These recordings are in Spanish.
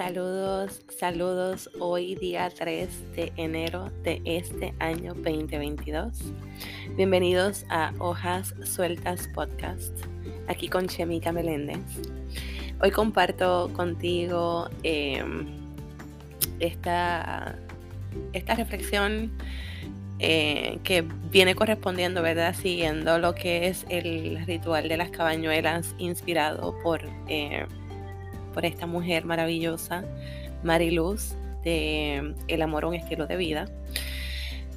Saludos, saludos. Hoy día 3 de enero de este año 2022. Bienvenidos a Hojas Sueltas Podcast, aquí con Chemica Meléndez. Hoy comparto contigo em, esta, esta reflexión eh, que viene correspondiendo, ¿verdad? Siguiendo lo que es el ritual de las cabañuelas inspirado por, eh, por esta mujer maravillosa, Mariluz, de El amor un estilo de vida.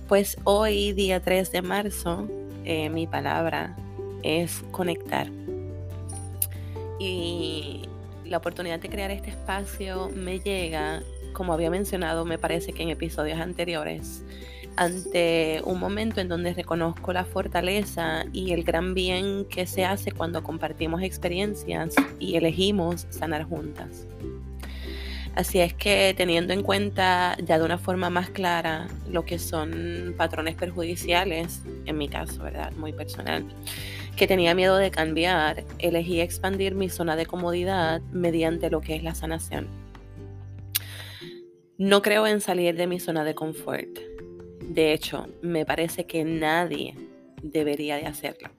Pues hoy, día 3 de marzo, eh, mi palabra es conectar. Y la oportunidad de crear este espacio me llega, como había mencionado, me parece que en episodios anteriores, ante un momento en donde reconozco la fortaleza y el gran bien que se hace cuando compartimos experiencias y elegimos sanar juntas. Así es que teniendo en cuenta ya de una forma más clara lo que son patrones perjudiciales, en mi caso, ¿verdad? Muy personal, que tenía miedo de cambiar, elegí expandir mi zona de comodidad mediante lo que es la sanación. No creo en salir de mi zona de confort de hecho, me parece que nadie debería de hacerlo,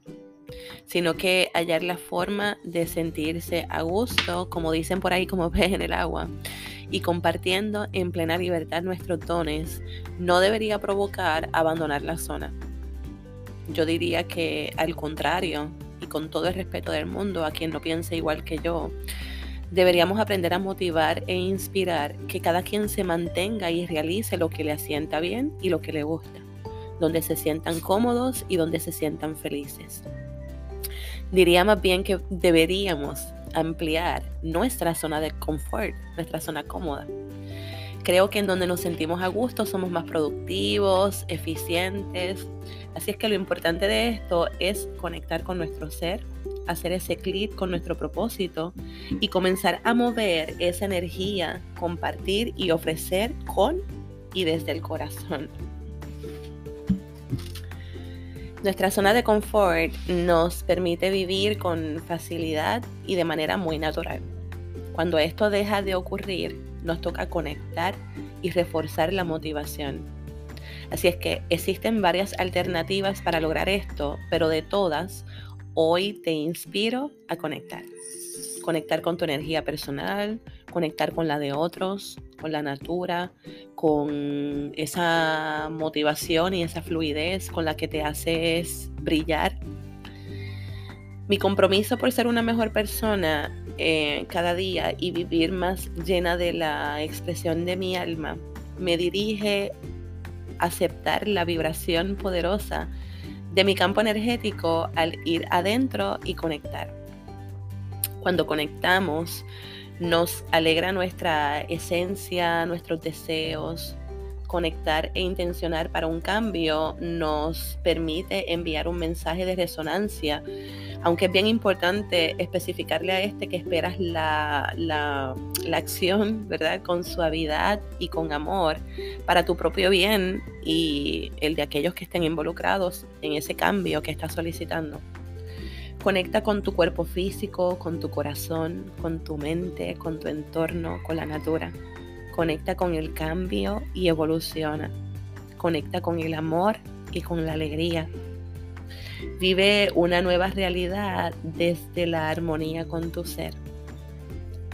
sino que hallar la forma de sentirse a gusto, como dicen por ahí, como pez en el agua, y compartiendo en plena libertad nuestros dones, no debería provocar abandonar la zona. Yo diría que al contrario, y con todo el respeto del mundo a quien no piense igual que yo, Deberíamos aprender a motivar e inspirar que cada quien se mantenga y realice lo que le asienta bien y lo que le gusta, donde se sientan cómodos y donde se sientan felices. Diría más bien que deberíamos ampliar nuestra zona de confort, nuestra zona cómoda. Creo que en donde nos sentimos a gusto somos más productivos, eficientes. Así es que lo importante de esto es conectar con nuestro ser, hacer ese clic con nuestro propósito y comenzar a mover esa energía, compartir y ofrecer con y desde el corazón. Nuestra zona de confort nos permite vivir con facilidad y de manera muy natural. Cuando esto deja de ocurrir, nos toca conectar y reforzar la motivación. Así es que existen varias alternativas para lograr esto, pero de todas, Hoy te inspiro a conectar. Conectar con tu energía personal, conectar con la de otros, con la natura, con esa motivación y esa fluidez con la que te haces brillar. Mi compromiso por ser una mejor persona eh, cada día y vivir más llena de la expresión de mi alma me dirige a aceptar la vibración poderosa de mi campo energético al ir adentro y conectar. Cuando conectamos, nos alegra nuestra esencia, nuestros deseos. Conectar e intencionar para un cambio nos permite enviar un mensaje de resonancia aunque es bien importante especificarle a este que esperas la, la, acción, ¿verdad? Con suavidad y con amor para tu propio bien y el de aquellos que estén involucrados en ese cambio que estás solicitando. Conecta con tu cuerpo físico, con tu corazón, con tu mente, con tu entorno, con la natura. Conecta con el cambio y evoluciona. Conecta con el amor y con la alegría Vive una nueva realidad desde la armonía con tu ser.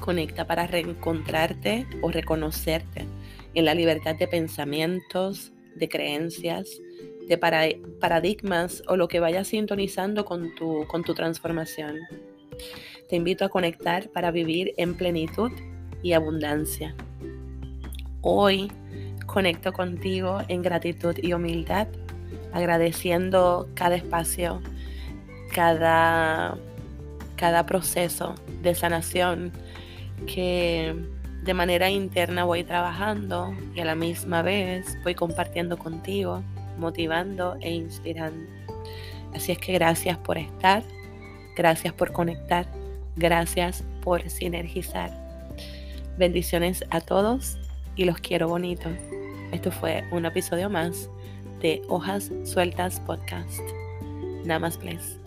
Conecta para reencontrarte o reconocerte en la libertad de pensamientos, de creencias, de paradigmas o lo que vayas sintonizando con tu, con tu transformación. Te invito a conectar para vivir en plenitud y abundancia. Hoy conecto contigo en gratitud y humildad agradeciendo cada espacio, cada, cada proceso de sanación que de manera interna voy trabajando y a la misma vez voy compartiendo contigo, motivando e inspirando. Así es que gracias por estar, gracias por conectar, gracias por sinergizar. Bendiciones a todos y los quiero bonito. Esto fue un episodio más de Hojas Sueltas Podcast. Namaste.